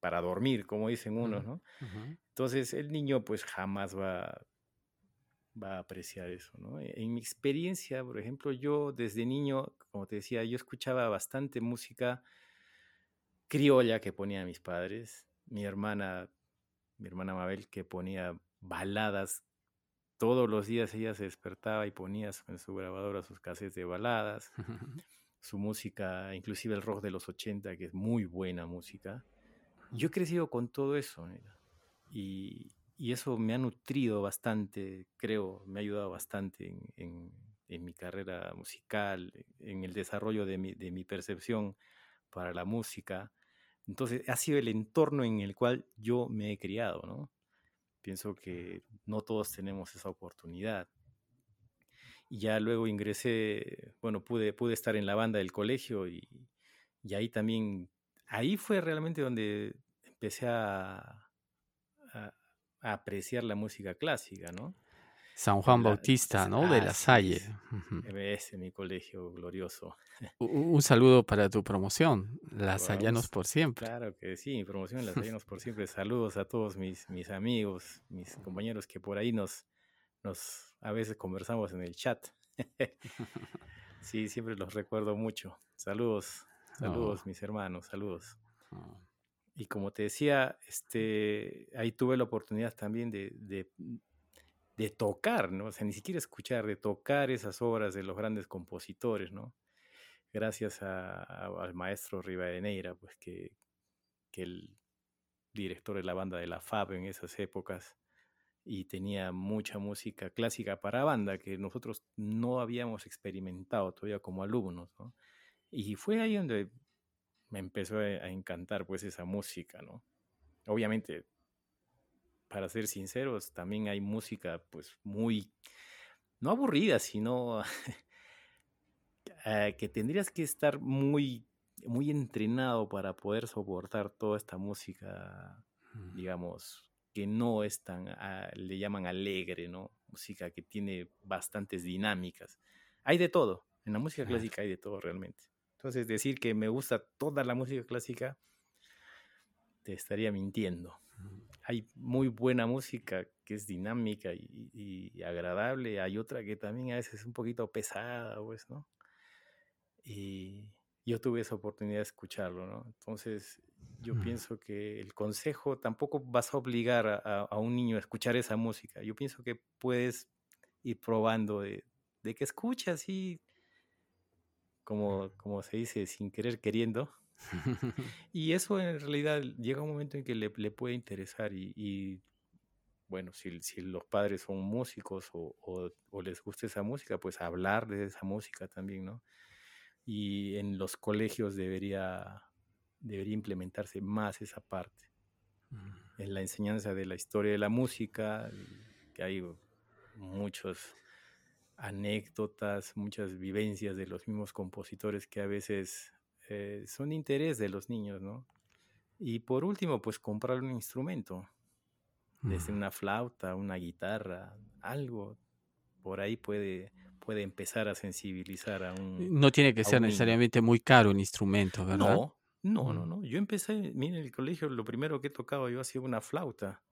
para dormir, como dicen unos, ¿no? ujú, Entonces el niño pues jamás va, va a apreciar eso, ¿no? E, En mi experiencia, por ejemplo, yo desde niño, como te decía, yo escuchaba bastante música criolla que ponían mis padres, mi hermana, mi hermana Mabel que ponía baladas todos los días ella se despertaba y ponía en su grabadora sus cassettes de baladas, su música, inclusive el rock de los 80, que es muy buena música. Yo he crecido con todo eso, mira, y, y eso me ha nutrido bastante, creo, me ha ayudado bastante en, en- en mi carrera musical, en el desarrollo de mi, de mi percepción para la música. Entonces, ha sido el entorno en el cual yo me he criado, ¿no? Pienso que no todos tenemos esa oportunidad. Y ya luego ingresé, bueno, pude, pude estar en la banda del colegio y, y ahí también, ahí fue realmente donde empecé a, a- a apreciar la música clásica, ¿no? San Juan Bautista, ¿no? De la Salle. ese mi colegio glorioso. *laughs* Un saludo para tu promoción, las Guau, un Sallanos s- por siempre. Claro que sí, mi promoción Las *laughs* Rellenos por siempre. Saludos a todos mis, mis amigos, mis compañeros que por ahí nos, nos a veces conversamos en el chat. *laughs* Sí, siempre los recuerdo mucho. Saludos, Oh, saludos mis hermanos, saludos. oh. Y como te decía, este, ahí tuve la oportunidad también de, de, tocar, ¿no? O sea, ni siquiera escuchar, de tocar esas obras de los grandes compositores, ¿no? Gracias al maestro Rivadeneira, pues que, que el director de la banda de la FAB en esas épocas, y tenía mucha música clásica para banda que nosotros no habíamos experimentado todavía como alumnos, ¿no? Y fue ahí donde me empezó a, encantar pues esa música, ¿no? Obviamente, para ser sinceros, también hay música pues muy, no aburrida, sino eh, *laughs* que tendrías que estar muy, muy entrenado para poder soportar toda esta música, digamos, que no es tan, ah, le llaman alegre, ¿no? Música que tiene bastantes dinámicas. Hay de todo, en la música clásica hay de todo realmente. Entonces, decir que me gusta toda la música clásica, te estaría mintiendo. Hay muy buena música que es dinámica y, agradable, hay otra que también a veces es un poquito pesada, pues, ¿no? Y yo tuve esa oportunidad de escucharlo, ¿no? Entonces, yo pienso que el consejo tampoco vas a obligar a, un niño a escuchar esa música. Yo pienso que puedes ir probando de, que escucha así, como, como se dice, sin querer queriendo. Y eso en realidad llega un momento en que le, puede interesar y, bueno, si, si, los padres son músicos o, o, les gusta esa música, pues hablar de esa música también, ¿no? Y en los colegios debería debería implementarse más esa parte. Mm. En la enseñanza de la historia de la música, que hay muchas anécdotas, muchas vivencias de los mismos compositores que a veces eh, son interés de los niños, ¿no? Y por último, pues comprar un instrumento, desde una flauta, una guitarra, algo, por ahí puede, puede empezar a sensibilizar a un... No tiene que ser necesariamente muy caro un instrumento, ¿verdad? No, no, no, no. Yo empecé, mira, en el colegio lo primero que he tocado yo ha sido una flauta.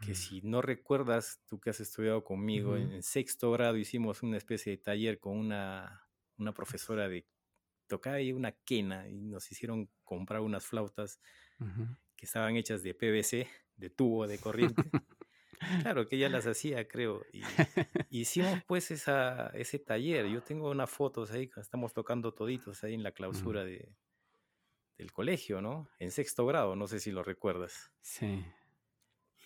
Que si no recuerdas, tú que has estudiado conmigo, en, sexto grado hicimos una especie de taller con una, una profesora de tocaba ahí una quena y nos hicieron comprar unas flautas que estaban hechas de PVC, de tubo de corriente. *laughs* claro que ella las hacía, creo. Y *laughs* hicimos pues esa, ese taller. Yo tengo unas fotos ahí, estamos tocando toditos ahí en la clausura de, del colegio, ¿no? En sexto grado, no sé si lo recuerdas. Sí.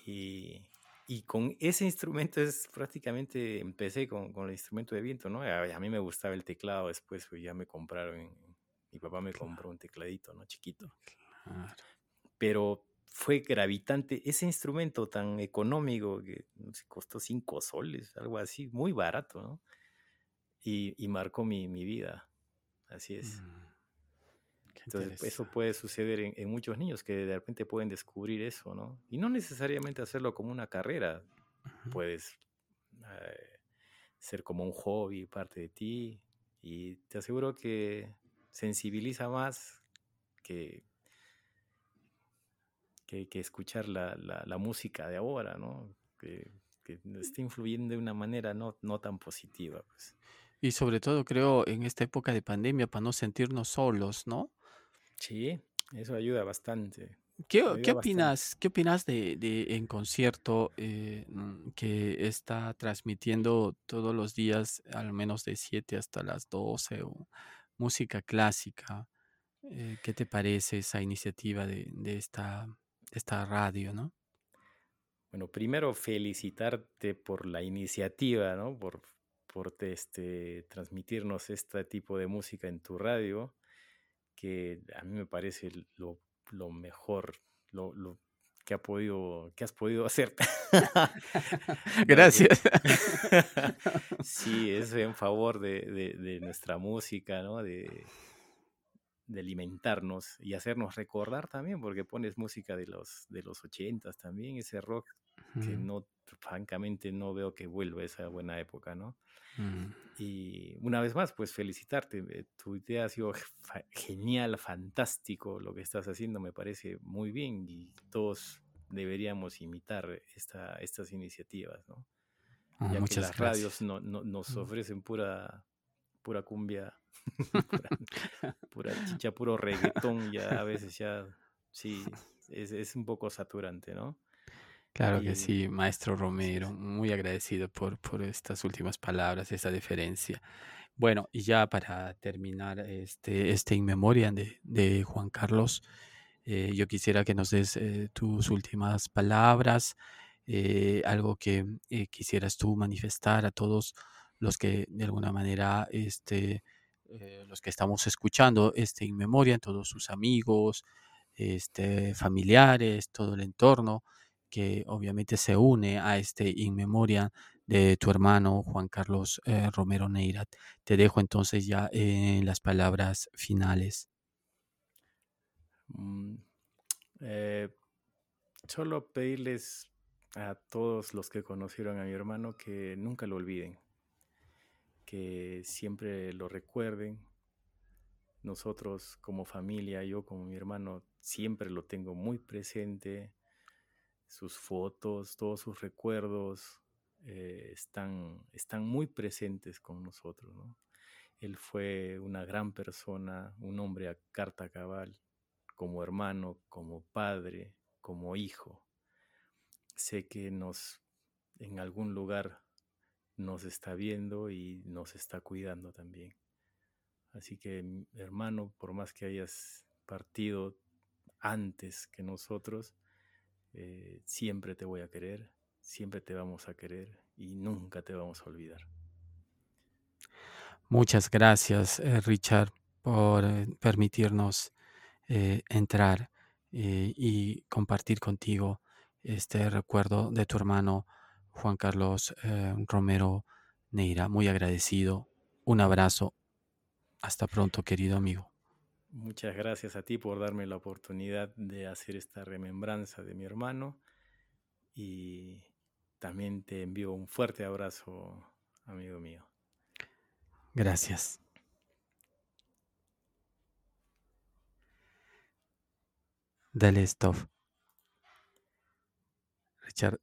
Y, y con ese instrumento es prácticamente, empecé con, con el instrumento de viento, ¿no? A, mí me gustaba el teclado, después pues, ya me compraron, mi papá me compró un tecladito, ¿no? Chiquito. Claro. Pero fue gravitante ese instrumento tan económico que no sé, costó cinco soles, algo así, muy barato, ¿no? Y, y marcó mi, mi, vida, así es. Mm. Entonces, eso puede suceder en, muchos niños que de repente pueden descubrir eso, ¿no? Y no necesariamente hacerlo como una carrera, puedes eh, ser como un hobby, parte de ti, y te aseguro que sensibiliza más que, que, escuchar la, la, música de ahora, ¿no? Que, que está influyendo de una manera no, no tan positiva, pues. Y sobre todo creo en esta época de pandemia para no sentirnos solos, ¿no? Sí, eso ayuda bastante. ¿Qué, opinas, ¿qué opinas de, En Concierto eh, mm, que está transmitiendo todos los días, al menos de 7 hasta las 12, o música clásica? Eh, ¿Qué te parece esa iniciativa de, esta, esta radio, no? Bueno, primero felicitarte por la iniciativa, ¿no? Por, por este, transmitirnos este tipo de música en tu radio que a mí me parece lo, mejor, lo, que, ha podido, que has podido hacer. *laughs* Gracias. *laughs* *laughs* sí, es en favor de, nuestra música, ¿no? De, de alimentarnos y hacernos recordar también, porque pones música de los de los ochentas también, ese rock que no, francamente no veo que vuelva esa buena época, ¿no? Mm. Y una vez más, pues felicitarte. Eh, tu idea ha sido genial, fantástico lo que estás haciendo, me parece muy bien y todos deberíamos imitar esta, estas iniciativas, ¿no? Ah, ya que las radios no, no, nos ofrecen pura, pura cumbia, *laughs* *laughs* pura, chicha, puro reggaetón, ya a veces ya, sí, *laughs* es, es un poco saturante, ¿no? Claro que sí, maestro Romero, muy agradecido por, por estas últimas palabras, esta deferencia. Bueno, y ya para terminar este, este In Memoriam de, de Juan Carlos, eh, yo quisiera que nos des eh, tus últimas palabras, eh, algo que quisieras tú manifestar a todos los que de alguna manera, este, los que estamos escuchando este In Memoriam, todos sus amigos, este, familiares, todo el entorno que obviamente se une a este In Memoriam de tu hermano Juan Carlos eh, Romero Neira. Te dejo entonces ya en las palabras finales. Mm, eh, solo pedirles a todos los que conocieron a mi hermano que nunca lo olviden, que siempre lo recuerden. Nosotros como familia, yo como mi hermano, siempre lo tengo muy presente. Sus fotos, todos sus recuerdos eh, están, están muy presentes con nosotros. ¿no? Él fue una gran persona, un hombre a carta cabal, como hermano, como padre, como hijo. Sé que nos en algún lugar nos está viendo y nos está cuidando también. Así que, hermano, por más que hayas partido antes que nosotros, eh, siempre te voy a querer, siempre te vamos a querer y nunca te vamos a olvidar. Muchas gracias, eh, Richard, por eh, permitirnos entrar y compartir contigo este recuerdo de tu hermano Juan Carlos Romero Neira. Muy agradecido. Un abrazo. Hasta pronto, querido amigo. Muchas gracias a ti por darme la oportunidad de hacer esta remembranza de mi hermano y también te envío un fuerte abrazo, amigo mío. Gracias. Dale stop. Richard